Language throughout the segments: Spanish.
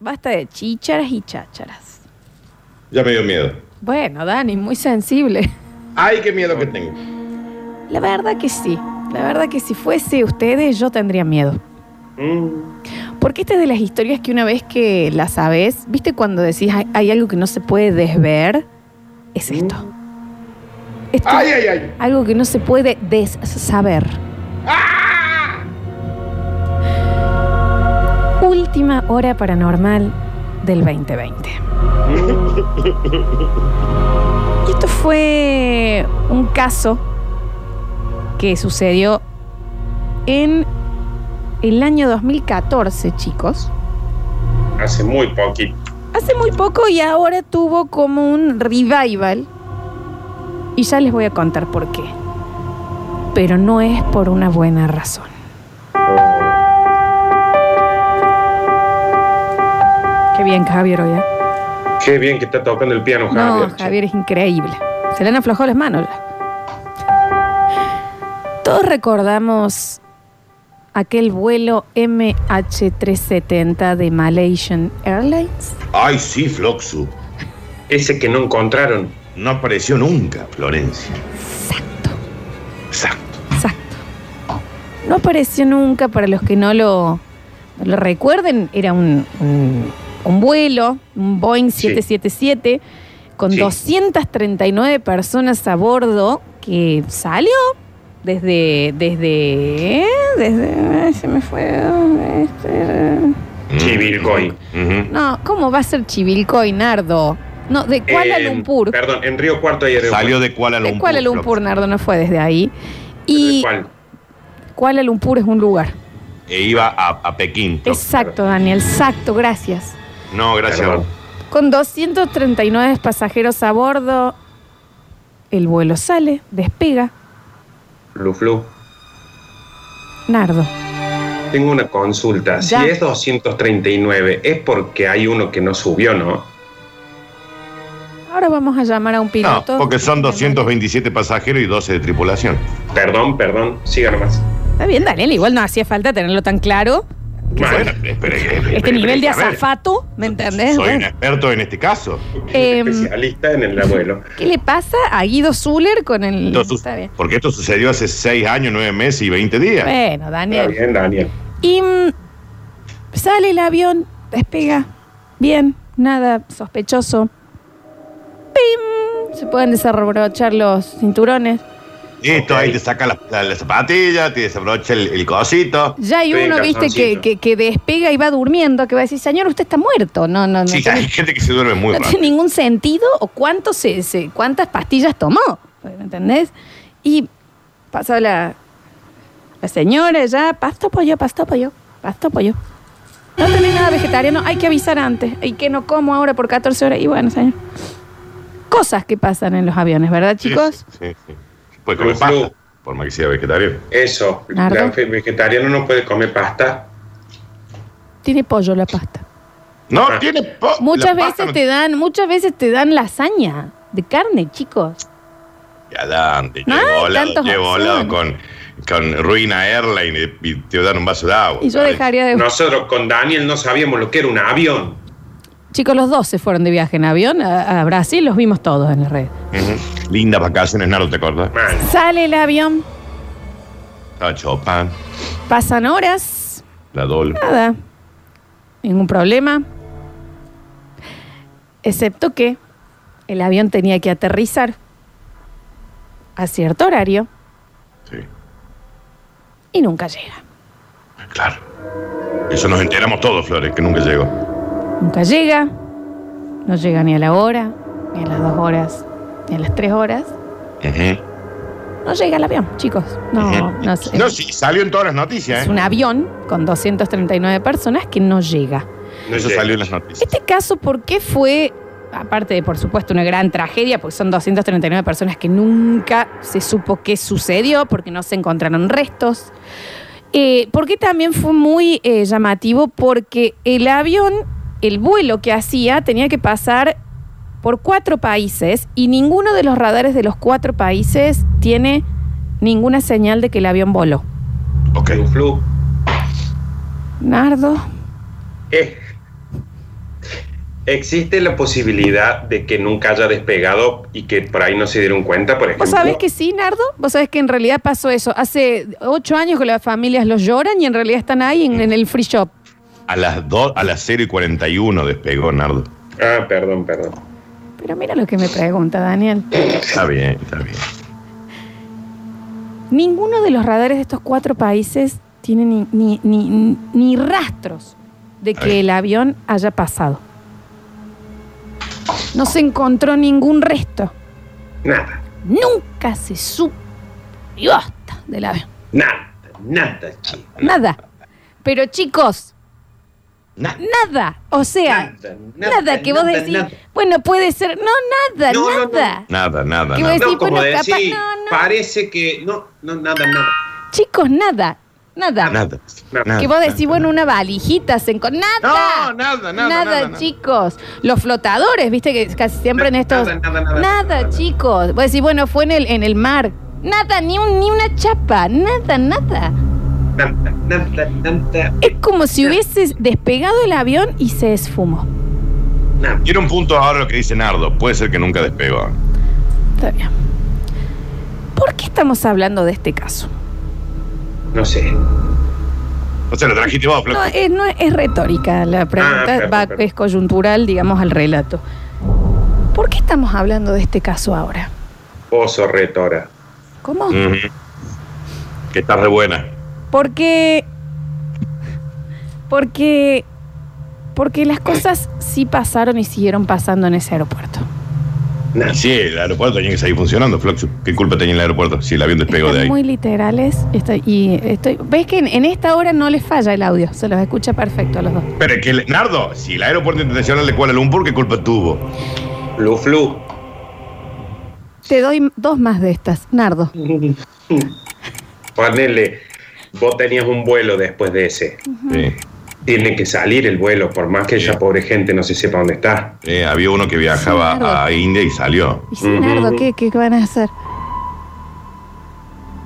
basta de chícharas y chácharas. Ya me dio miedo. Bueno, Dani, muy sensible. Ay, qué miedo que tengo. La verdad que sí. La verdad que si fuese ustedes, yo tendría miedo. Mm. Porque esta es de las historias que una vez que la sabes, ¿viste cuando decís hay, hay algo que no se puede desver? Es esto. Esto Ay, ay, ay. Algo que no se puede saber. Última hora paranormal del 2020. Y esto fue un caso que sucedió en el año 2014, chicos. Hace muy poquito. Hace muy poco y ahora tuvo como un revival. Y ya les voy a contar por qué. Pero no es por una buena razón. Qué bien, Javier, hoy, ¿eh? Qué bien que está tocando el piano, Javier. No, Javier es increíble. Se le han aflojado las manos. ya. Todos recordamos aquel vuelo MH370 de Malaysian Airlines. Ay, sí, Floxu. Ese que no encontraron. No apareció nunca, Florencia. Exacto, Exacto. exacto. No apareció nunca, para los que no lo, no lo recuerden, era un, un- un vuelo, un Boeing Sí. 777, con Sí. 239 personas a bordo, que salió desde, desde, desde, se me fue, este, Chivilcoy. Ujú. no, ¿cómo va a ser Chivilcoy, Nardo? No, de Kuala En- Lumpur. Perdón, en Río Cuarto y Aeropuerto. Salió de Kuala Lumpur. De Kuala Lumpur. Nardo, no fue desde ahí. Y ¿Cuál? Kuala Lumpur es un lugar. E iba a, a Pekín. Exacto, Daniel, exacto, gracias. No, gracias. Perdón. Con 239 pasajeros a bordo, el vuelo sale, despega. Flu, flu. Nardo. Tengo una consulta. Ya. Si es 239, es porque hay uno que no subió, ¿no? Ahora vamos a llamar a un No, piloto. porque son 227 pasajeros y 12 de tripulación. Perdón, perdón. Siga nomás. Está bien, Daniel, igual no hacía falta tenerlo tan claro. Bueno, espere, espere, Este nivel de azafato, ¿me entendés? Soy un experto en este caso. Em, Especialista en el abuelo. ¿Qué le pasa a Guido Zuller con el...? Su- Está bien. porque esto sucedió hace 6 años, 9 meses y 20 días. Bueno, Está Daniel. bien, Daniel. Y mm, sale el avión, despega. Bien, nada sospechoso. ¡Pim! Se pueden desabrochar los cinturones. Listo, ahí te saca la, la- la zapatilla, te desabrocha el, el cosito. Ya hay Sí, uno, viste, que, que, que despega y va durmiendo, que va a decir, señor, usted está muerto. No, no, no. Sí, tiene, hay gente que se duerme muy no rápido. tiene ningún sentido o cuánto se, se- cuántas pastillas tomó. ¿Me entendés? Y pasa la, la señora ya, pasto pollo, pasto pollo, pasto pollo. No tenés nada vegetariano, hay que avisar antes. ¿Y que no como ahora por 14 horas? Y bueno, señor. Cosas que pasan en los aviones, ¿verdad, Sí, chicos? Sí, sí. Puede comer pasta, por más que sea vegetariano. Eso. Nardo. Vegetariano no puede comer pasta. Tiene pollo la pasta. No, Ah. tiene. po- Muchas la pasta veces no- te dan, muchas veces te dan lasaña de carne, chicos. Ya dan, te No llevo volado, tantas llevo volado con, con Ruina Airline y, y te dan un vaso de agua. Y yo ¿sabes? dejaría de. Nosotros con Daniel no sabíamos lo que era un avión. Chicos, los dos se fueron de viaje en avión a, a Brasil, los vimos todos en la red. Ujú. Lindas vacaciones, Naro, ¿te acordás? Sale el avión, Chopin, pasan horas, la Dol. nada, ningún problema. Excepto que el avión tenía que aterrizar a cierto horario Sí, y nunca llega. claro. Eso nos enteramos todos, Flores, que nunca llegó. Nunca llega, no llega ni a la hora, ni a las dos horas, ni a las tres horas. No llega el avión, chicos. No, no sé. No, sí, salió en todas las noticias, Es ¿eh? un avión con 239 personas que no llega. no Eso salió en las noticias. Este caso, ¿por qué fue, aparte de por supuesto una gran tragedia, porque son 239 personas que nunca se supo qué sucedió, porque no se encontraron restos? Eh, porque también fue muy eh, llamativo porque el avión, el vuelo que hacía, tenía que pasar por cuatro países y ninguno de los radares de los cuatro países tiene ninguna señal de que el avión voló. Ok. Flu, flu. Nardo, Eh, ¿Existe la posibilidad de que nunca haya despegado y que por ahí no se dieron cuenta, por ejemplo? ¿Vos sabés que sí, Nardo? ¿Vos sabés que en realidad pasó eso? Hace ocho años que las familias los lloran y en realidad están ahí en, en el free shop. A las, dos, a las 0 y 41 despegó Nardo. Ah, perdón, perdón. Pero mira lo que me pregunta, Daniel. Está bien, está bien. Ninguno de los radares de estos cuatro países tiene ni, ni- ni- ni rastros de que el avión haya pasado. No se encontró ningún resto. Nada, Nunca se supo hasta del avión. nada, nada, chico. Nada. Pero chicos, Na- nada. O sea, Nada, nada, nada, que vos nada, decís. nada. Bueno, puede ser. No, nada, No, no, no. nada. Nada, nada, ¿Qué nada. a No, Sí, como bueno, decir, capaz- no, no. parece que... No, no, nada, nada. Chicos, nada. Nada. Nada. Nada. Que vos decís, nada, bueno, nada. una valijita se encon- ¡Nada! No, nada, nada, nada, nada. chicos. Los flotadores, viste que casi siempre en Nada, estos. nada, nada, nada. chicos. Vos decís, bueno, fue en el, en el mar. Nada, ni, un, ni una chapa. Nada, nada. Es como si hubieses despegado el avión y se esfumó. Quiero un punto ahora lo que dice Nardo. Puede ser que nunca despegó. Está bien. ¿Por qué estamos hablando de este caso? No sé. O sea, lo trajiste vos. No, es, no es, retórica la pregunta, Ah, va- es coyuntural, digamos, al relato. ¿Por qué estamos hablando de este caso ahora? Oso retora. ¿Cómo? Ujú. Que está re buena. Porque. Porque. Porque las cosas sí pasaron y siguieron pasando en ese aeropuerto. Sí, el aeropuerto tenía que seguir funcionando, Flox. ¿Qué culpa tenía el aeropuerto si el avión despegó de ahí? muy literales. estoy- y estoy, ¿Ves que en, en esta hora no les falla el audio? Se los escucha perfecto a los dos. Pero es que, el- Nardo, si el aeropuerto internacional de Kuala Lumpur, ¿qué culpa tuvo? Flu, flu. Te doy dos más de estas. Nardo. Ponele, vos tenías un vuelo después de ese. Sí. Tiene que salir el vuelo, por más que esa pobre gente no se sepa dónde está. Eh, había uno que viajaba Sí, a India y salió. Y sí. Nardo, ¿qué, ¿qué van a hacer?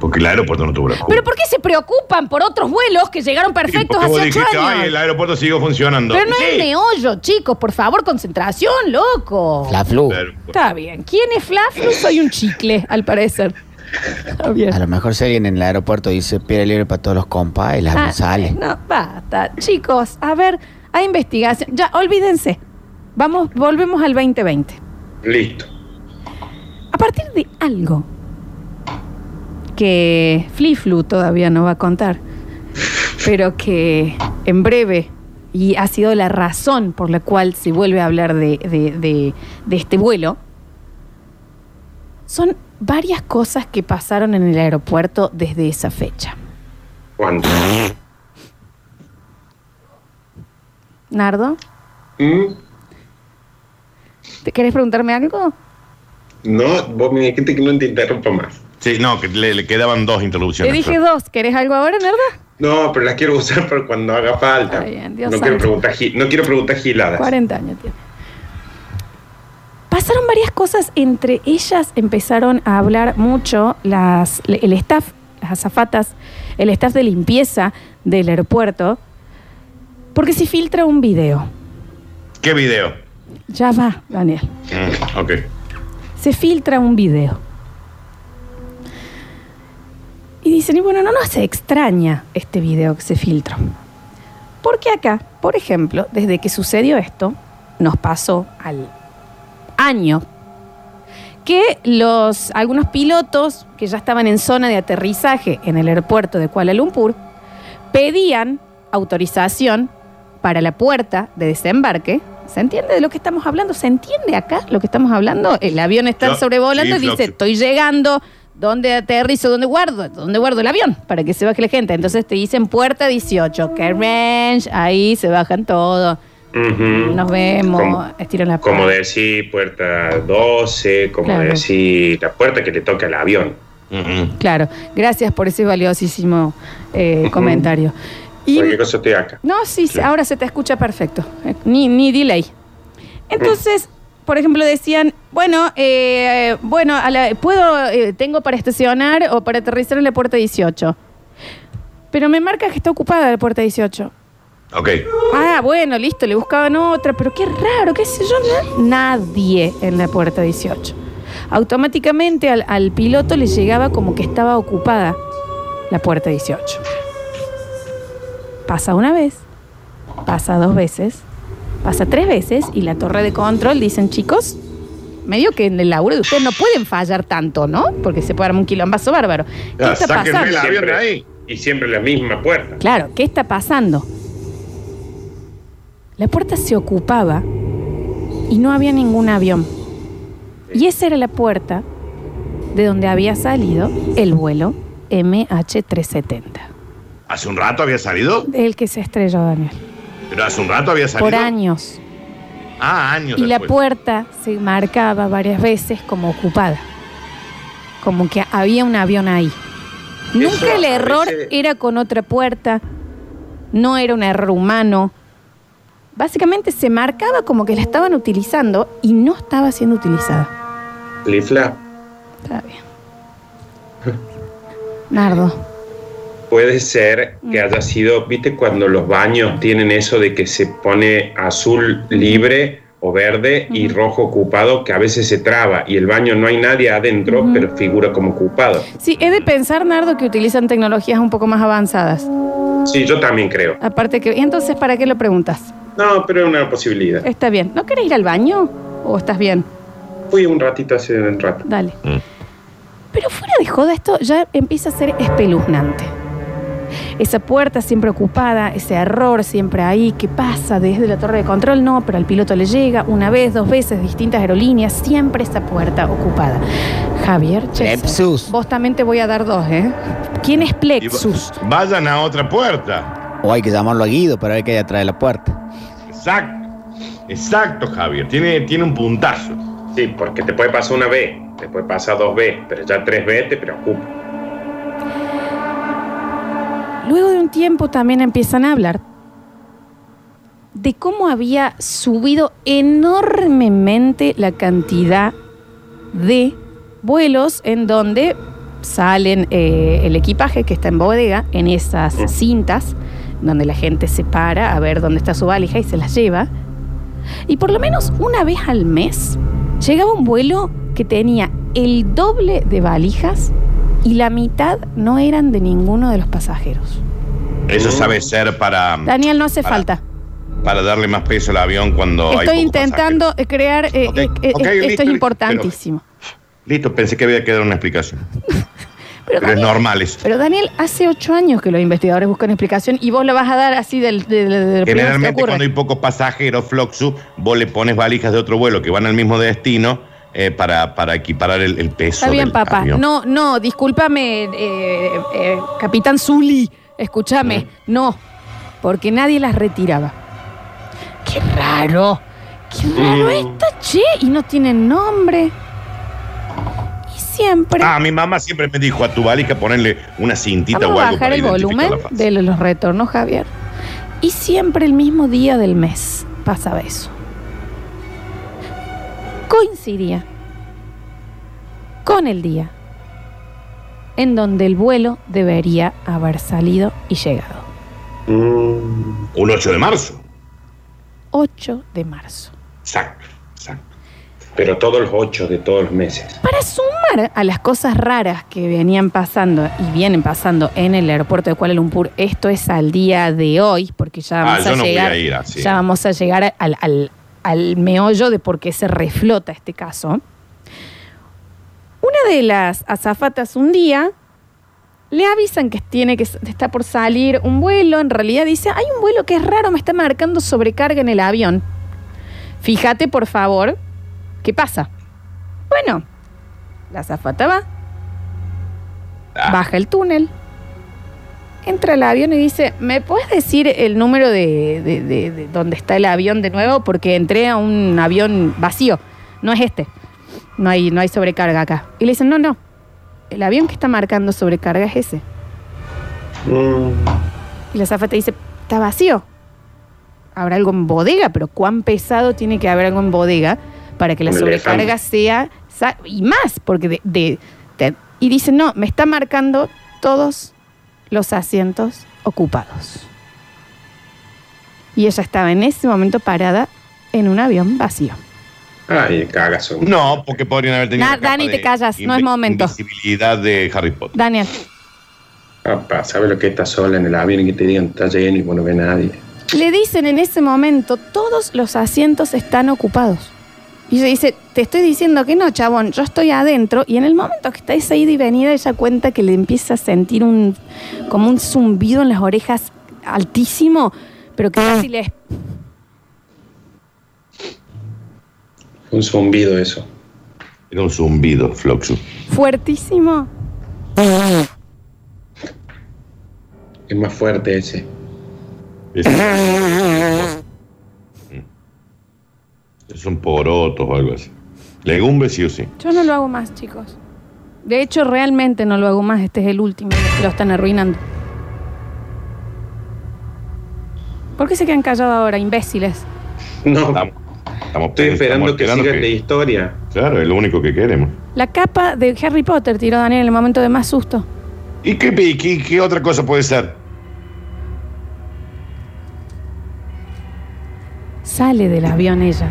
Porque el aeropuerto no tuvo la culpa. ¿Pero por qué se preocupan por otros vuelos que llegaron perfectos hace ocho dijiste, años? ay, el aeropuerto siguió funcionando. Pero no Sí. es meollo, chicos. Por favor, concentración, loco. La flu. Pero- Está bien. ¿Quién es Flaflu? Soy un chicle, al parecer. Bien. A lo mejor si alguien en el aeropuerto dice piedra libre para todos los compas y la Ah, sale. No, basta. Chicos, a ver, hay investigación. Ya, olvídense. Vamos, volvemos al 2020. Listo. A partir de algo que Fliflu todavía no va a contar, pero que en breve, y ha sido la razón por la cual se vuelve a hablar de, de- de- de este vuelo, son varias cosas que pasaron en el aeropuerto desde esa fecha. ¿Cuánto? Nardo, ¿Mm? ¿te querés preguntarme algo? No, vos me dijiste que no te interrumpa más. Sí, no, que le, le quedaban dos Te interrupciones. dije dos. ¿Querés algo ahora, Nardo? No, pero las quiero usar para cuando haga falta. Está bien, Dios no, quiero santo. preguntar, gi- no quiero preguntar giladas. 40 años tiene. Pasaron varias cosas, entre ellas empezaron a hablar mucho las, el staff, las azafatas, el staff de limpieza del aeropuerto, porque se filtra un video. ¿Qué video? Ya va, Daniel. Mm, ok. Se filtra un video. Y dicen, y bueno, no nos extraña este video que se filtró. Porque acá, por ejemplo, desde que sucedió esto, nos pasó al año que los, algunos pilotos que ya estaban en zona de aterrizaje en el aeropuerto de Kuala Lumpur pedían autorización para la puerta de desembarque. ¿Se entiende de lo que estamos hablando? ¿Se entiende acá lo que estamos hablando? El avión está Yo- sobrevolando sí, y dice, estoy llegando, ¿dónde aterrizo? ¿Dónde guardo? ¿Dónde guardo el avión? Para que se baje la gente. Entonces te dicen puerta 18, que range, ahí se bajan todos. Nos vemos, Como- estiran la Como puerta. decir puerta 12, como Claro. decir la puerta que le toca al avión. Claro, gracias por ese valiosísimo eh, comentario. Y, Cualquier cosa estoy acá. no, sí, Sí. ahora se te escucha perfecto. Ni, ni delay. Entonces, por ejemplo, decían, bueno, eh, bueno, a la- puedo, eh, tengo para estacionar o para aterrizar en la puerta 18. Pero me marca que está ocupada la puerta 18. Ok. Ah, bueno, listo, le buscaban otra, pero qué raro, qué sé yo. na- Nadie en la puerta 18. Automáticamente al, al piloto le llegaba como que estaba ocupada la puerta 18. Pasa una vez, pasa dos veces, pasa tres veces y la torre de control dicen, chicos, medio que en el laburo de ustedes no pueden fallar tanto, ¿no? Porque se puede armar un quilombazo bárbaro. ¿Qué Ya, está sáquenme pasando? la- avión Siempre- ahí. Y siempre la misma puerta. Claro, ¿qué está pasando? La puerta se ocupaba y no había ningún avión. Y esa era la puerta de donde había salido el vuelo MH370, ¿Hace un rato había salido? el que se estrelló Daniel. Pero hace un rato había salido. Por años. Ah, años Y la puerta se marcaba varias veces como ocupada. Como que había un avión ahí. Nunca el error veces- era con otra puerta. No era un error humano. Básicamente se marcaba como que la estaban utilizando y no estaba siendo utilizada. Lifla, Está bien. Nardo. puede ser que haya sido, viste, cuando los baños tienen eso de que se pone azul libre o verde y rojo ocupado, que a veces se traba y el baño no hay nadie adentro, pero figura como ocupado. Sí, he de pensar, Nardo, que utilizan tecnologías un poco más avanzadas. Sí, yo también creo. Aparte que... ¿Y entonces para qué lo preguntas? No, pero es una posibilidad. Está bien. ¿No querés ir al baño? ¿O estás bien? Fui un ratito hace un rato. Dale. Mm. Pero fuera de joda, esto ya empieza a ser espeluznante. Esa puerta siempre ocupada, ese error siempre ahí, ¿qué pasa? Desde la torre de control no, pero al piloto le llega una vez, dos veces, distintas aerolíneas, siempre esa puerta ocupada. Javier, Plexus. vos también te voy a dar dos, ¿eh? ¿Quién es Y Plexus? Vayan a otra puerta. O hay que llamarlo a Guido para ver qué hay atrás de la puerta. Exacto. Exacto, Javier. Tiene, tiene un puntazo. Sí, porque te puede pasar una B, te puede pasar dos B, pero ya tres B te preocupa. Luego de un tiempo también empiezan a hablar de cómo había subido enormemente la cantidad de vuelos en donde salen eh, el equipaje que está en bodega, en esas Mm. cintas, donde la gente se para a ver dónde está su valija y se las lleva. Y por lo menos una vez al mes llegaba un vuelo que tenía el doble de valijas y la mitad no eran de ninguno de los pasajeros. Eso sabe ser para, Daniel, no hace Para- falta. para darle más peso al avión cuando hay Estoy intentando crear... eh, eh, eh, esto listo, es importantísimo. Listo, pensé que había que dar una explicación. Pero, Pero es Daniel, normal eso. pero Daniel, hace ocho años que los investigadores buscan explicación y vos la vas a dar así del, del, del- que Generalmente cuando hay pocos pasajeros, Floxu, vos le pones valijas de otro vuelo que van al mismo destino eh, para, para equiparar el, el peso Está bien, del papá. avión. No, no, discúlpame, eh, eh, capitán Zully. Escúchame. No, porque nadie las retiraba. Qué raro. Qué raro Mm. esto, che. Y no tienen nombre. Siempre. Ah, mi mamá siempre me dijo a tu valija ponerle una cintita Vamos o a algo bajar para el volumen de los retornos, Javier. Y siempre el mismo día del mes pasaba eso. Coincidía con el día en donde el vuelo debería haber salido y llegado. Mm, Un 8 de marzo. 8 de marzo. Exacto, exacto. Pero todos los ocho de todos los meses. Para sumar a las cosas raras que venían pasando y vienen pasando en el aeropuerto de Kuala Lumpur, esto es al día de hoy, porque ya Ah, vamos a no llegar, a ir así. ya vamos a llegar al, al- al meollo de por qué se reflota este caso. Una de las azafatas un día le avisan que tiene que está por salir un vuelo, en realidad dice, hay un vuelo que es raro, me está marcando sobrecarga en el avión. Fíjate, por favor, ¿qué pasa? Bueno, la azafata va, Ah, baja el túnel, entra al avión y dice, ¿me puedes decir el número de, de, de- de dónde está el avión de nuevo? Porque entré a un avión vacío, no es este, no hay, no hay sobrecarga acá. Y le dicen, no, no, el avión que está marcando sobrecarga es ese. Mm, Y la azafata dice, está vacío. Habrá algo en bodega, pero cuán pesado tiene que haber algo en bodega para que la sobrecarga sea... Y más, porque de, de- de- Y dice, no, me está marcando todos los asientos ocupados. Y ella estaba en ese momento parada en un avión vacío. Ay, cagazo. No, porque podrían haber tenido. Na- la capa Dani, te de callas, no es momento. Invisibilidad de Harry Potter. Daniel, Papá, ¿sabes lo que está sola en el avión y que te digan está lleno y vos no ves a nadie? le dicen en ese momento, todos los asientos están ocupados. Y ella dice, te estoy diciendo que no, chabón, yo estoy adentro. Y en el momento que está esa ida y venida, ella cuenta que le empieza a sentir un, como un zumbido en las orejas altísimo, pero que casi le... Un zumbido eso. Era un zumbido, Floxu. fuertísimo. Es más fuerte ese. Es, son porotos o algo así. Legumbres sí o sí. Yo no lo hago más, chicos. De hecho, realmente no lo hago más. Este es el último que lo están arruinando. ¿Por qué se quedan callados ahora, imbéciles? No, Estamos, estamos estoy esperando estamos que esperando sigas la historia. Claro, es lo único que queremos. La capa de Harry Potter tiró Daniel en el momento de más susto. ¿Y qué, qué, qué otra cosa puede ser? Sale del avión ella.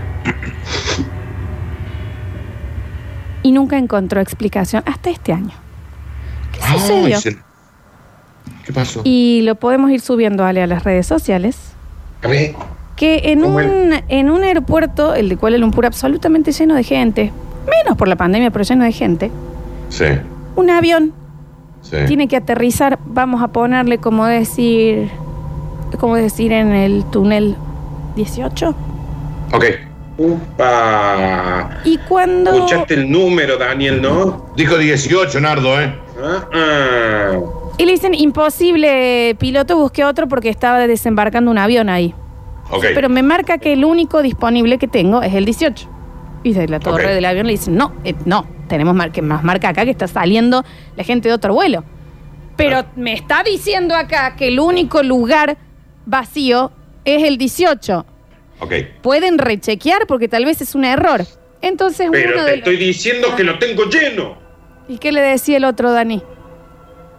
Y nunca encontró explicación hasta este año. ¿Qué Ay, sucedió? se- ¿Qué pasó? Y lo podemos ir subiendo Ale, a las redes sociales. A ver, Que en ¿Cómo un, en un aeropuerto, el de Kuala Lumpur, absolutamente lleno de gente, menos por la pandemia, pero lleno de gente, Sí, un avión sí. tiene que aterrizar, vamos a ponerle como decir, como decir en el túnel 18. ok. Upa. Y cuando... Escuchaste el número, Daniel, ¿no? Dijo 18, Nardo, ¿eh? Ah, ah. Y le dicen, imposible, piloto, busqué otro porque estaba desembarcando un avión ahí. Ok. Pero me marca que el único disponible que tengo es el 18. Y de la torre Ok. del avión le dicen, no, eh, no, tenemos mar- que más marca acá que está saliendo la gente de otro vuelo. Pero me está diciendo acá que el único lugar vacío es el 18. Ok. Pueden rechequear porque tal vez es un error. Entonces Pero uno te de estoy los- diciendo que lo tengo lleno. ¿Y qué le decía el otro, Dani?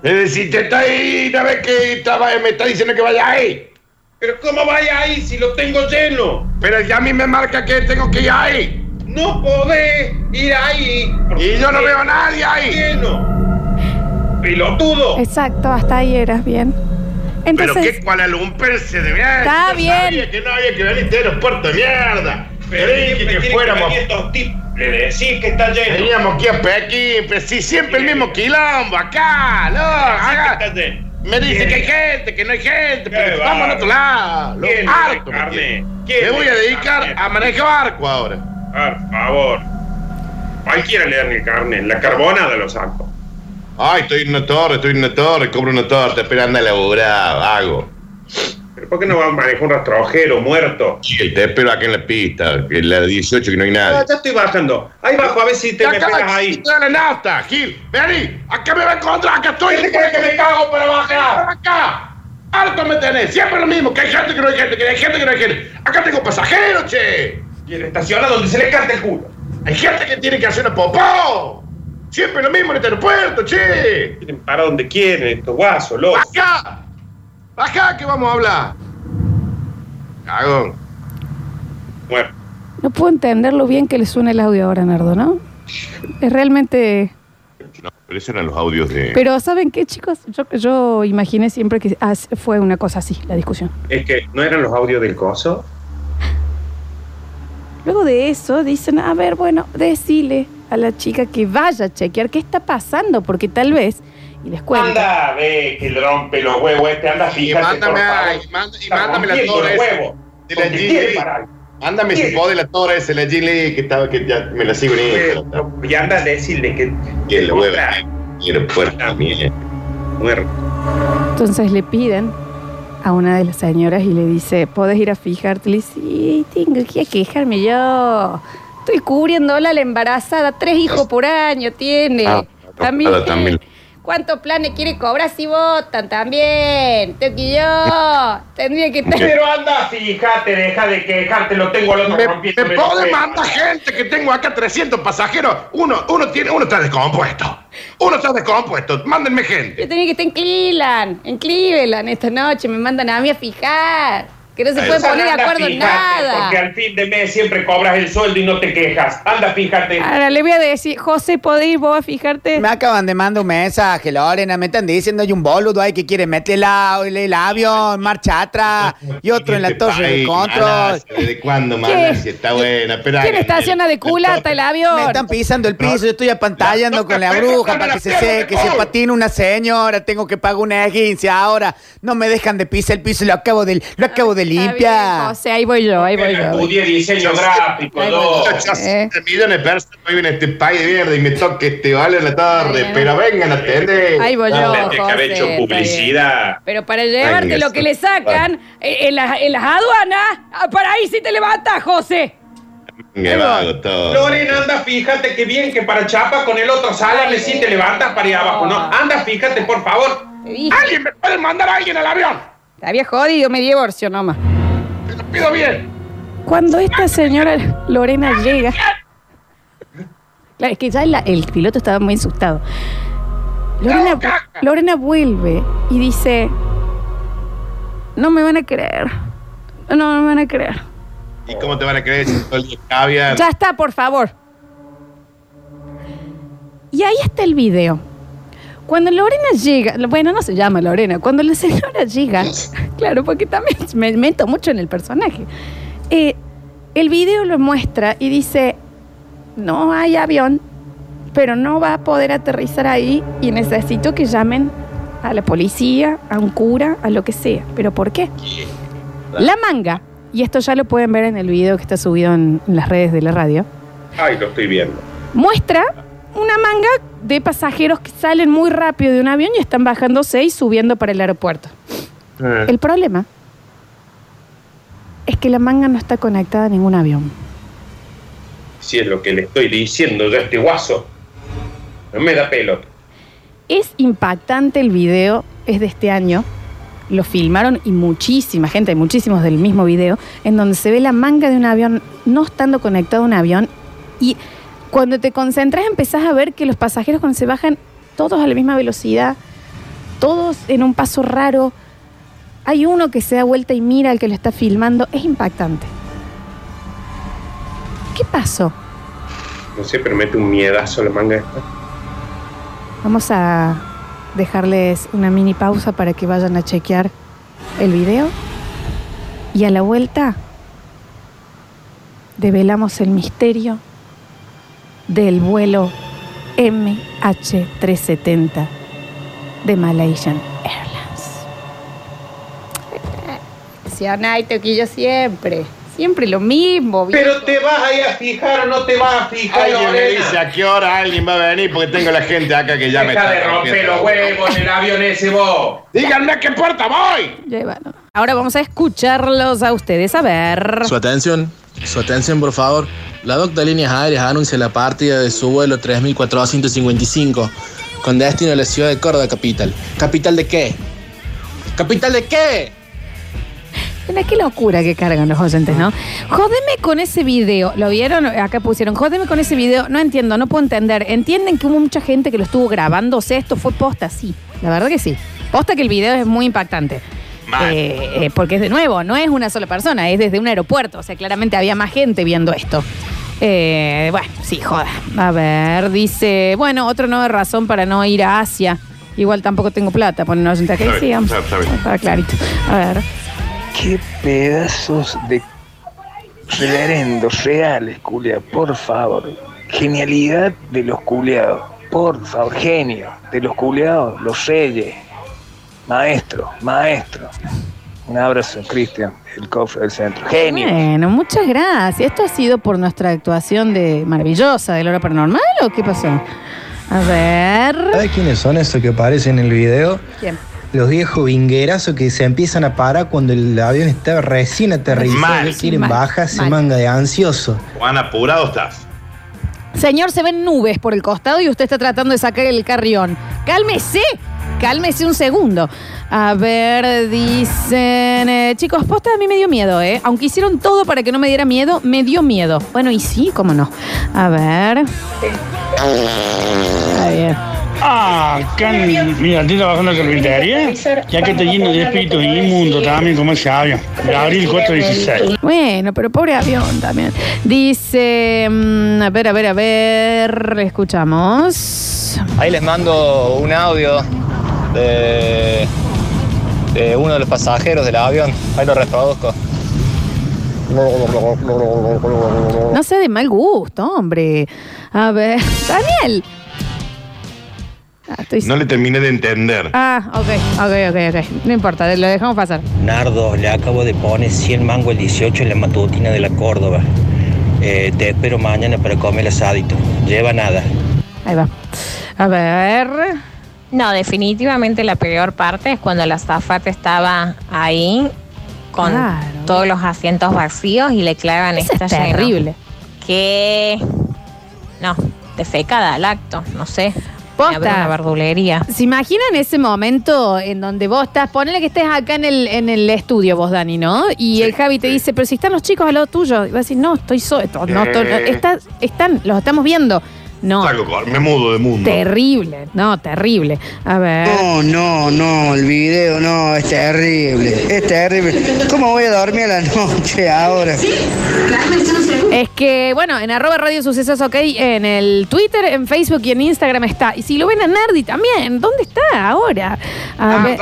Es decir, te está ahí, una vez que estaba, me está diciendo que vaya ahí. Pero ¿cómo vaya ahí si lo tengo lleno? Pero ya a mí me marca que tengo que ir ahí. No podés ir ahí. porque Y yo no veo a nadie ahí. Lleno. Pelotudo. Exacto, hasta ahí eras bien. Pero Entonces, qué Kuala Lumpur se debe Está Yo bien. sabía que no había que venir de aeropuerto de mierda. Pero Pero que tienen fuéramos. venir estos tipos. Le decís que está lleno. Veníamos aquí a Pekín, pero sí, siempre el mismo quilombo, acá, no, que está lleno. Me dice que hay gente, que no hay gente, pero vamos a otro lado. Lo ¿Quién harto me carne? tiene. ¿Quién Me voy a dedicar carne? a manejar barco ahora. Por favor. Cualquiera le dan el carne. La carbonada lo saco. Ay, estoy en una torre, estoy en una torre, cobro una torta, esperando a laburar, hago. ¿Pero por qué no va a manejar un rastrojero muerto? Sí, te espero acá en la pista, que en la 18 que no hay Ah, nadie. ya estoy bajando. Ahí bajo a ver si te me acá pegas ahí. está la nafta, Gil, vení, acá me va a encontrar, acá estoy. ¿Qué te crees que me cago para bajar? Acá, harto me tenés, siempre lo mismo, que hay gente que no hay gente, que hay gente que no hay gente. Acá tengo pasajeros, che. Y en estaciona donde se le canta el culo. Hay gente que tiene que hacer una popó. Siempre lo mismo en este aeropuerto, che. Quieren parar donde quieren, estos guasos, locos. Baja, baja que vamos a hablar. Cagón. Bueno, no puedo entender lo bien que le suena el audio ahora, Nardo, ¿no? Es realmente... No, pero esos eran los audios de. Pero ¿saben qué, chicos? Yo, yo imaginé siempre que ah, fue una cosa así, la discusión. es que no eran los audios del coso. Luego de eso dicen, a ver, bueno, decile a la chica que vaya a chequear qué está pasando, porque tal vez, y les cuento, Anda, ve que le rompe los huevos este, anda, fíjate, mándame por favor. ahí, manda- y Está mándame la torre los esa huevos. de la Gili. Mándame ¿Quién? si podés la torre esa, la Gili, que estaba, que ya me la sigo en Instagram. Y anda a decirle que. Y el huevo. Otra, Quiero puerta mía. entonces le piden a una de las señoras y le dice, ¿podés ir a fijarte? Le dice, sí, tengo que quejarme yo. Estoy cubriéndola la embarazada, tres hijos por año tiene. Ah, también. también. ¿Cuántos planes quiere cobrar si votan también? Tengo que yo. Tendría que tener... Pero anda, fíjate, deja de quejarte, lo tengo al otro Me, rompiendo. me puede mandar gente que tengo acá 300 pasajeros. Uno, uno tiene, uno está descompuesto. Uno está descompuesto. Mándenme Yo gente. tenía que estar en Cleveland, en Cleveland esta noche. Me mandan a mí a fijar. Que no se está. poner de acuerdo en nada. Porque al fin de mes siempre cobras el sueldo y no te quejas. Anda, fíjate. Ahora le voy a decir, José, ¿podés ir vos a fijarte? Me acaban de mandar un mensaje, Lorena. Me están diciendo hay un boludo ahí que quiere meter la- el, el avión, marcha atrás, y otro en la torre de control. ¿Desde cuándo Malasia? Está buena. Pero ¿Quién estaciona el- de culata el avión? Me están pisando el piso, yo estoy apantallando con la bruja para que se seque, se patina una señora, tengo que pagar una agencia ahora. No me dejan de pisar el piso, lo acabo de, lo acabo de Bien, limpiar. José, ahí voy yo, ahí voy yo. Estudié diseño gráfico, dos. voy. Yo Eh. millones de personas viven en este país de mierda y me toque este vale en la torre, Bueno. pero vengan a atender. Ahí voy yo, Tendría que haber José, hecho publicidad. Pero para llevarte lo que le sacan eh, en, las, en las aduanas, ah, para ahí sí te levantas, José. Me vago todo. Lorena, anda, fíjate que bien que para Chapa con el otro sálame si te levantas para ir abajo. No, anda, fíjate, por favor. ¿Alguien me puede mandar a alguien al avión? Te había jodido, me divorcio nomás. Te lo pido bien. Cuando esta señora Lorena llega. Claro, es que ya la- el piloto estaba muy asustado. Lorena. Lorena vuelve y dice: No me van a creer. No, no me van a creer. ¿Y cómo te van a creer si todo el día caviar? Ya está, por favor. Y ahí está el video. Cuando Lorena llega, bueno, no se llama Lorena, cuando la señora llega, claro, porque también me meto mucho en el personaje, eh, el video lo muestra y dice, no hay avión, pero no va a poder aterrizar ahí y necesito que llamen a la policía, a un cura, a lo que sea. ¿Pero por qué? La manga, y esto ya lo pueden ver en el video que está subido en las redes de la radio, Ay, lo estoy viendo. muestra una manga de pasajeros que salen muy rápido de un avión y están bajándose y subiendo para el aeropuerto. El problema es que la manga no está conectada a ningún avión. Si es lo que le estoy diciendo yo a este guaso. No me da pelo. Es impactante el video, es de este año. Lo filmaron y muchísima gente, hay muchísimos del mismo video, en donde se ve la manga de un avión no estando conectado a un avión. Y cuando te concentras empezás a ver que los pasajeros cuando se bajan todos a la misma velocidad, todos en un paso raro. Hay uno que se da vuelta y mira al que lo está filmando. Es impactante. ¿Qué pasó? No sé, pero mete un miedazo la manga esta. Vamos a dejarles una mini pausa para que vayan a chequear el video. Y a la vuelta develamos el misterio del vuelo MH370 de Malaysian Airlines. Que yo siempre, siempre lo mismo. ¿viste? Pero te vas a ir a fijar o no te vas a fijar, Alguien me Lorena. dice a qué hora alguien va a venir porque tengo la gente acá que ya me Deja está de romper rompiendo. los huevos en el avión ese vos. Díganme a qué puerta voy. Llévalo. Ahora vamos a escucharlos a ustedes. A ver. Su atención, su atención por favor. La Docta de Líneas Aéreas anuncia la partida de su vuelo 3455 con destino a la ciudad de Córdoba capital. ¿Capital de qué? ¿Capital de qué? Mira qué locura que cargan los oyentes, ¿no? Jódeme con ese video. ¿Lo vieron? Acá pusieron, jódeme con ese video. No entiendo, no puedo entender. ¿Entienden que hubo mucha gente que lo estuvo grabando? O sea, esto fue posta, sí. La verdad que sí. Posta que el video es muy impactante. Eh, eh, porque es de nuevo, no es una sola persona, es desde un aeropuerto. O sea, claramente había más gente viendo esto. Eh, bueno, sí, joda. A ver, dice, bueno, otro no de razón para no ir a Asia. Igual tampoco tengo plata, ponen oyente acá. Está Sí, bien, vamos. está bien. Está clarito. A ver. Qué pedazos de reverendos reales, culia, por favor. Genialidad de los culiados, por favor, genio de los culiados, los reyes. Maestro, maestro. Un abrazo, Cristian, el cofre del centro. Genio. Bueno, muchas gracias. ¿Esto ha sido por nuestra actuación de maravillosa de Lora Paranormal o qué pasó? A ver. ¿Sabes quiénes son esos que aparecen en el video? ¿Quién? Los viejos vinguerazos que se empiezan a parar cuando el avión está recién aterrizado. Mal. y quieren Mal, bajarse mal. manga de ansioso. Juan, apurado estás. Señor, se ven nubes por el costado y usted está tratando de sacar el carrión. Cálmese, cálmese un segundo. A ver, dicen, eh, chicos, posta a mí me dio miedo, ¿eh? Aunque hicieron todo para que no me diera miedo, me dio miedo. Bueno, y sí, cómo no. A ver. Está bien. Ah, acá, en- mira, estoy trabajando en carpintería, ya que está lleno de espíritus inmundos también, como ese avión. Gabriel 416. Bueno, pero pobre avión también. Dice, mm, a ver, a ver, a ver, escuchamos. Ahí les mando un audio de, de uno de los pasajeros del avión. Ahí lo reproduzco. No sé de mal gusto, hombre. A ver, Daniel. Ah, estoy- No le terminé de entender. Ah, ok, ok, ok, ok. No importa, lo dejamos pasar. Nardo, le acabo de poner 100 mango el 18 en la matutina de la Córdoba. Eh, te espero mañana para comer el asadito. Lleva nada. Ahí va. A ver. No, definitivamente la peor parte es cuando la azafata estaba ahí con Claro. todos los asientos vacíos y le clavan Eso esta es terrible. Que no, defecada al acto, no sé. Posta. una verdulería. ¿Se imaginan ese momento en donde vos estás? Ponele que estés acá en el, en el estudio, vos, Dani, ¿no? Y el Javi te dice, pero si están los chicos al lado tuyo. Y vas a decir, no, estoy solo. No, no, está- están, los estamos viendo. No. Me mudo de mundo. Terrible, no, terrible. A ver. No, no, no, el video no, es terrible, es terrible. ¿Cómo voy a dormir a la noche ahora? Es que, bueno, en arroba Radio Sucesos OK, en el Twitter, en Facebook y en Instagram está. Y si lo ven a Nardi también, ¿dónde está ahora? A ver-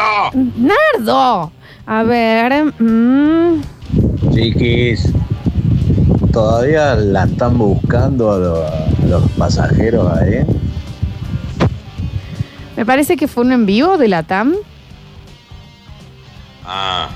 Nardo. A ver. mm, Chiquis, todavía la están buscando a los, pasajeros ahí. me parece que fue un en vivo de la TAM. Ah,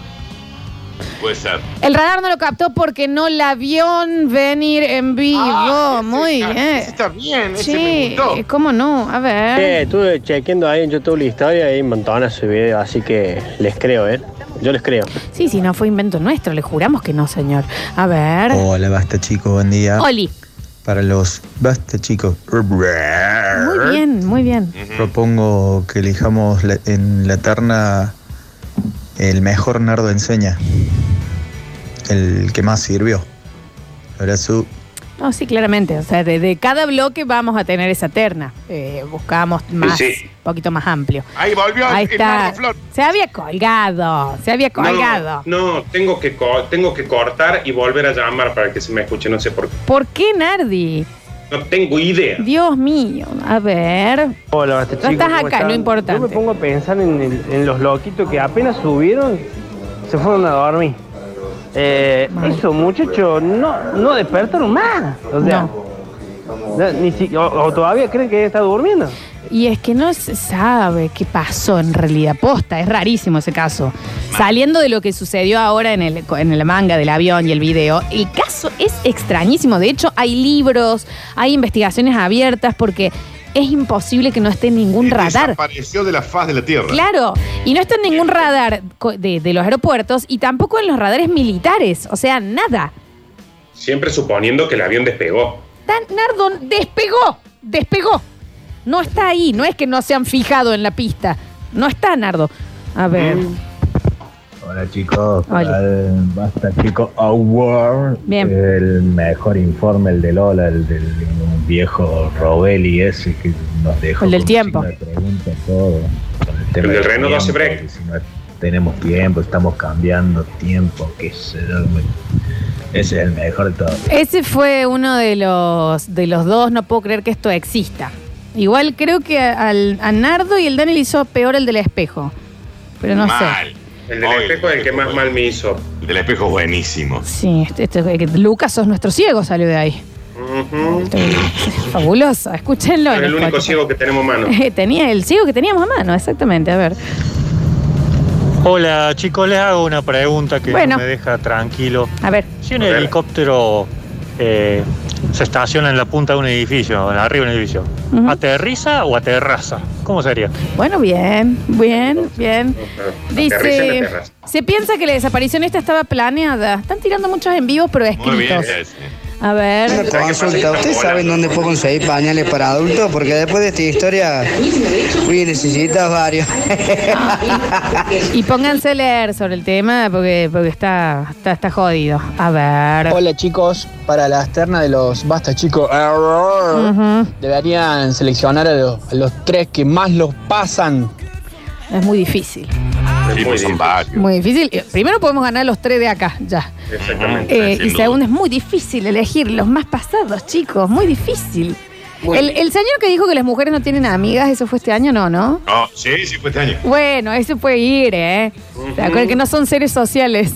puede ser. El radar no lo captó porque no la vio venir en vivo. Ah, Muy bien. Está bien, ese me Sí, gustó. ¿cómo no? A ver. Eh, estuve chequeando ahí en YouTube la historia y hay un montón de ese video, así que les creo, ¿eh? Yo les creo. Sí, sí, no fue invento nuestro. Le juramos que no, señor. A ver. Hola, basta chicos, buen día. Oli. Para los basta chicos, Muy bien, muy bien. propongo que elijamos la- en la terna el mejor nardo enseña. El que más sirvió. Abrazo. No, sí, claramente. O sea, de, de cada bloque vamos a tener esa terna. Eh, buscamos más, Sí. un poquito más amplio. Ahí volvió Ahí el está. Flor. Se había colgado. Se había colgado. No, no, tengo que, co- tengo que cortar y volver a llamar para que se me escuche, no sé por qué. ¿Por qué, Nardi? No tengo idea. Dios mío. A ver. Hola, No chicos. estás ¿cómo acá, están? lo importante. Yo me pongo a pensar en, el- en los loquitos que apenas subieron, se fueron a dormir. Eh, eso, muchachos, no, no despertaron más. O sea, no, ni si- o, o todavía creen que está durmiendo. Y es que no se sabe qué pasó en realidad. Posta, es rarísimo ese caso. Saliendo de lo que sucedió ahora en el, en la manga del avión y el video, el caso es extrañísimo. De hecho, hay libros, hay investigaciones abiertas porque es imposible que no esté en ningún radar. Desapareció de la faz de la Tierra. Claro, y no está en ningún radar de, de los aeropuertos y tampoco en los radares militares. O sea, nada. Siempre suponiendo que el avión despegó. Dan Nardo despegó, despegó. No está ahí, no es que no se han fijado en la pista. No está Nardo. A ver. Hola chicos, Hola. el Basta Chico Award, Bien. el mejor informe, el de Lola, el del viejo Robelli ese que nos dejó El del tiempo. todo, con el tema del del Renault 12 tiempo, Break. que Si no tenemos tiempo, estamos cambiando tiempo, sé yo, muy- ese es el mejor de todos. Ese fue uno de los, de los dos, no puedo creer que esto exista. Igual creo que al, a Nardo y el Daniel hizo peor el del espejo. Pero no Mal. El del espejo es el que más mal me hizo. El del espejo es buenísimo. Sí, este, este- Lucas, sos nuestro ciego, salió de ahí. Ujú. Fabuloso, escúchenlo. Es en el único Spotify. ciego que tenemos a mano. Tenía el ciego que teníamos a mano, exactamente. A ver. Hola chicos, les hago una pregunta que Bueno. no me deja tranquilo. A ver. Si un helicóptero eh, se estaciona en la punta de un edificio, en arriba de un edificio, Ujú. ¿aterriza o aterraza? ¿Cómo sería? Bueno, bien, bien, bien. Dice, se piensa que la desaparición esta estaba planeada. Están tirando muchos en vivo, pero Muy bien. A ver. Una consulta, ¿ustedes saben dónde puedo conseguir pañales para adultos? Porque después de esta historia voy a necesitar varios. Y pónganse a leer sobre el tema porque, porque está, está, está jodido. A ver. Hola chicos, para la externa de los Basta chicos, Ujú. deberían seleccionar a los, a los tres que más los pasan. Es muy difícil. Sí, pues son varios. Muy difícil. Primero podemos ganar los tres de acá, ya. Exactamente. Eh, y segundo, es muy difícil elegir los más pasados, chicos. Muy difícil. El, el señor que dijo que las mujeres no tienen amigas, ¿eso fue este año? No, ¿no? No, sí, sí fue este año. Bueno, eso puede ir, ¿eh? ¿Se acuerdan que no son seres sociales?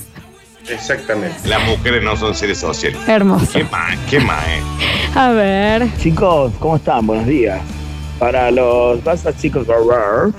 Exactamente. Las mujeres no son seres sociales. Hermoso. ¿Qué más? ¿Qué más, eh? A ver. Chicos, ¿cómo están? Buenos días. Para los Basta Chicos Horror,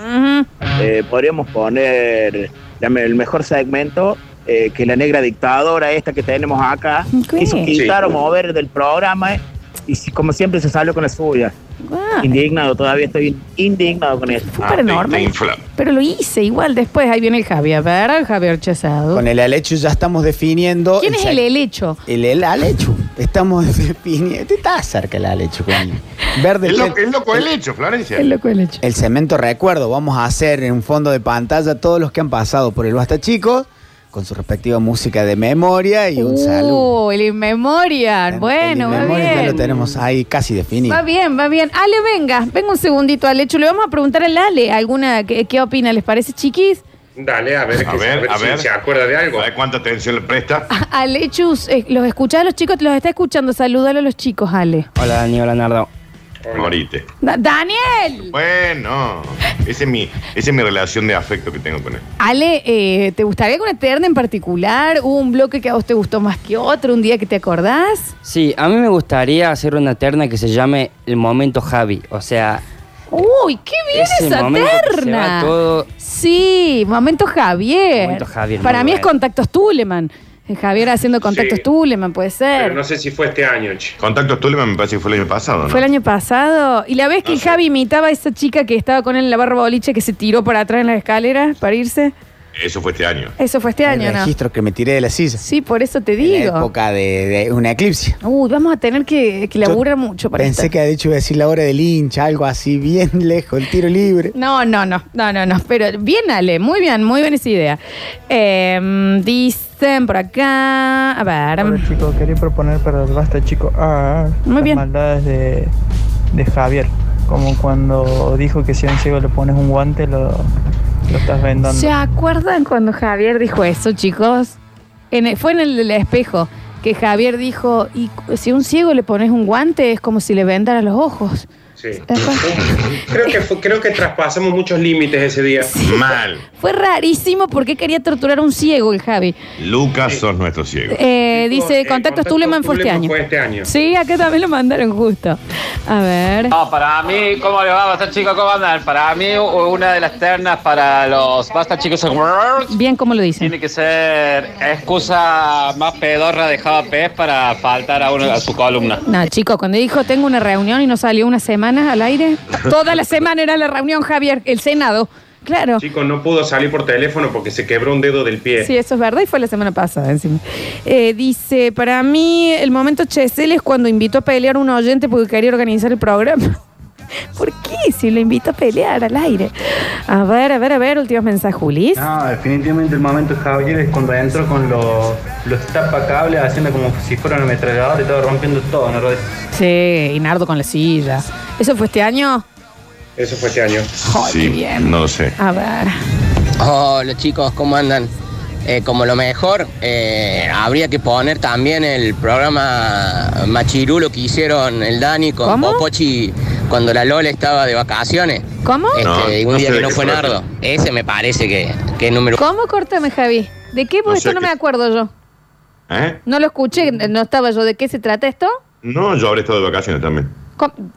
eh, podríamos poner el mejor segmento, eh, que la negra dictadora esta que tenemos acá, quiso quitar Sí. o mover del programa, eh, y como siempre se salió con la suya. Ah. Indignado, todavía estoy indignado con eso. Fue paranormal. Pero lo hice igual después. Ahí viene el Javier. A ver, Javier Chesado. Con el alecho ya estamos definiendo. ¿Quién es el helecho? El, el alecho. Estamos definiendo. Te está cerca el alecho, coño. Verde. Es lo- es loco el hecho, Florencia. El loco helecho. El cemento recuerdo. Vamos a hacer en un fondo de pantalla todos los que han pasado por el Basta Chicos con su respectiva música de memoria y un saludo. Uh, el In Memoriam. Bueno, El va memoria ya lo bien. tenemos ahí casi definido. Va bien, va bien. Ale, venga, venga un segundito, Alecho. Le vamos a preguntar al Ale alguna, ¿qué, qué opina? ¿Les parece chiquis? Dale, a ver, A que- ver, a si ver. se acuerda de algo. A ver cuánta atención le presta. Alechus, eh, los escuchás a los chicos, los está escuchando. Salúdalo a los chicos, Ale. Hola Dani, hola Nardo. Morite. Da- ¡Daniel! Bueno, esa es, mi, esa es mi relación de afecto que tengo con él. Ale, eh, ¿te gustaría alguna terna en particular? ¿Hubo un bloque que a vos te gustó más que otro? ¿Un día que te acordás? Sí, a mí me gustaría hacer una terna que se llame El Momento Javi. O sea, ¡Uy, qué bien Ese esa momento que se terna! va todo- Sí, momento Javier. Momento Javier, Para muy mí es bueno. contactos Tuleman. Javier haciendo contactos Sí. Tuleman, puede ser. Pero no sé si fue este año, che. Contacto Tuleman me parece que fue el año pasado, ¿no? Fue el año pasado. Y la vez que Javi imitaba a esa chica que estaba con él en la barra boliche que se tiró para atrás en las escaleras para irse. Eso fue este año. Eso fue este El año, ¿no? registro que me tiré de la silla. Sí, por eso te En la digo. época de, de una eclipse. Uy, vamos a tener que, que laburar mucho para Pensé esto. que de hecho iba a decir la hora del hincha, algo así bien lejos, el tiro libre. No, no, no, no, no, no. Pero bien, Ale, muy bien, muy bien esa idea. Eh, dicen por acá. A ver. Hola chicos, quería proponer para el basta chico ah, Muy las bien. maldades de, de Javier. Como cuando dijo que si a un ciego le pones un guante lo, ¿Se acuerdan cuando Javier dijo eso, chicos? En el- fue en el espejo que Javier dijo, y si un ciego le pones un guante es como si le vendaras los ojos. Sí. Creo que, fue- creo que traspasamos muchos límites ese día. Mal. Fue rarísimo porque quería torturar a un ciego el Javi. Lucas, sos nuestro ciego. Eh, dice, contactos Tuleman fue este año. fue este año. Sí, acá también lo mandaron justo. A ver. No, para mí, ¿cómo le va? Basta chicos, ¿cómo andan? Para mí, una de las ternas para los Basta chicos Bien, ¿cómo lo dicen? tiene que ser excusa más pedorra de Java Pez para faltar a, uno, a su columna. No, chicos, cuando dijo tengo una reunión y no salió una semana al aire, toda la semana era la reunión, Javier, el Senado. Claro. Chico, no pudo salir por teléfono porque se quebró un dedo del pie. Sí, eso es verdad y fue la semana pasada encima. Eh, dice, para mí el momento Chesel es cuando invitó a pelear a un oyente porque quería organizar el programa. ¿Por qué? Si lo invito a pelear al aire. A ver, a ver, a ver, últimos mensajes, Julis. No, definitivamente el momento de Javier es cuando entró con los, los tapacables haciendo como si fuera una ametralladora y todo rompiendo todo, ¿no? Sí, y Nardo con la silla. ¿Eso fue este año? Eso fue este año. sí, no lo sé. A ver. Hola chicos, ¿cómo andan? Eh, como lo mejor, eh, habría que poner también el programa Machirulo que hicieron el Dani con ¿Cómo? Popochi cuando la Lola estaba de vacaciones. ¿Cómo? Este, No, un no día sé que no fue. Nardo. Ese me parece que, que es número ¿Cómo? Córtame, Javi. ¿De qué? Porque No esto no me acuerdo yo. ¿Eh? No lo escuché, no estaba yo. ¿De qué se trata esto? No, yo habré estado de vacaciones también.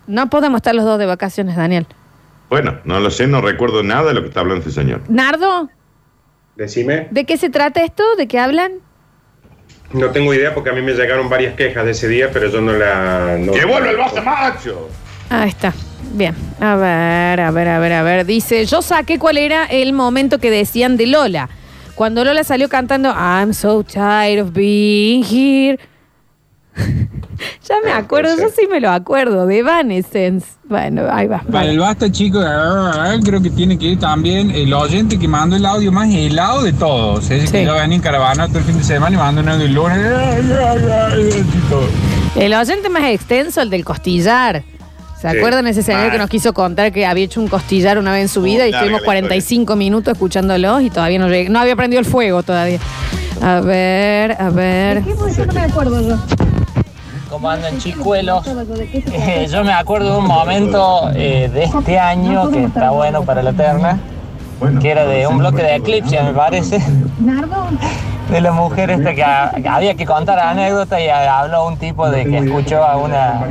No podemos estar los dos de vacaciones, Daniel. Bueno, no lo sé, no recuerdo nada de lo que está hablando este señor. Nardo, Decime. ¿de qué se trata esto? ¿De qué hablan? No tengo idea porque a mí me llegaron varias quejas de ese día, pero yo no la. No, ¡Que vuelva el basta macho! Ahí está. Bien. A ver, a ver, a ver, a ver. Dice, yo saqué cuál era el momento que decían de Lola. Cuando Lola salió cantando I'm so tired of being here. Ya me acuerdo, yo sí me lo acuerdo, de Evanescence. Bueno, ahí va. Para el basta, chicos, creo que tiene que ir también el oyente que mandó el audio más helado de todos. Ese que iba a venir en caravana todo el fin de semana y mandó un audio el lunes. El oyente más extenso, el del costillar. ¿Se Sí. acuerdan ese señor Ah. que nos quiso contar que había hecho un costillar una vez en su vida y estuvimos la 45 minutos escuchándolo y todavía no llegué- No había prendido el fuego todavía. A ver, a ver. Yo no me acuerdo yo. ¿Cómo andan chicuelos? Eh, yo me acuerdo de un momento eh, de este año que está bueno para la terna, que era de un bloque de Eclipse, me parece. De la mujer esta que, ha- que había que contar anécdota y habló un tipo de que escuchó a una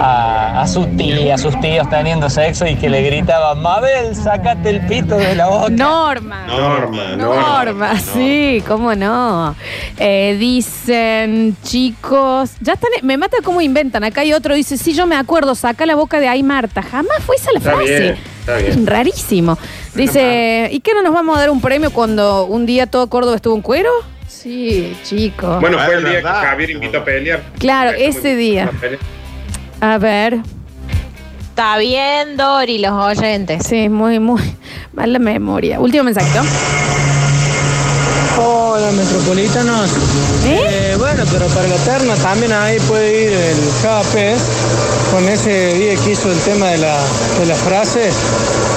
a, a su tía, a sus tíos teniendo sexo y que le gritaba, Mabel, sácate el pito de la boca. Norma. Norma, Norma, sí, cómo no. Eh, dicen, chicos, ya están, me mata cómo inventan. Acá hay otro, dice, sí, yo me acuerdo, saca la boca de ahí, Marta. Jamás fue esa la Está frase. bien, está bien. Rarísimo. Dice, ¿y qué no nos vamos a dar un premio cuando un día todo Córdoba estuvo en cuero? Sí, chicos. Bueno, fue el día que Javier invitó a pelear. Claro, ese día. A ver. Está bien, Dori, los oyentes. Sí, muy, muy mala memoria. Último mensajito. Hola, metropolitanos. Eh, bueno, pero para la terna también ahí puede ir el JP con ese día que hizo el tema de la, de la frase,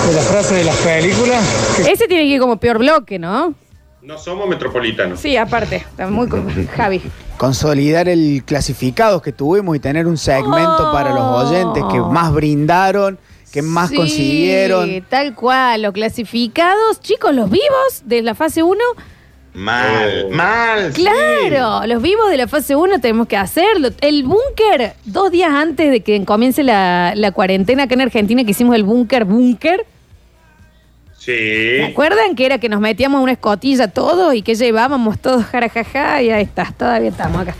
de la frase de las películas. que- Ese tiene que ir como peor bloque, ¿no? No somos metropolitanos. Sí, aparte. Está muy. Javi. Consolidar el clasificados que tuvimos y tener un segmento para los oyentes que más brindaron, que más Sí, consiguieron. Tal cual. Los clasificados, chicos, los vivos de la fase 1. Mal, mal. sí. Claro, los vivos de la fase 1 tenemos que hacerlo. El búnker, dos días antes de que comience la, la cuarentena acá en Argentina, que hicimos el búnker, búnker. Sí. ¿Se acuerdan que era que nos metíamos una escotilla todos y que llevábamos todos jarajaja? Y ahí está, todavía estamos acá.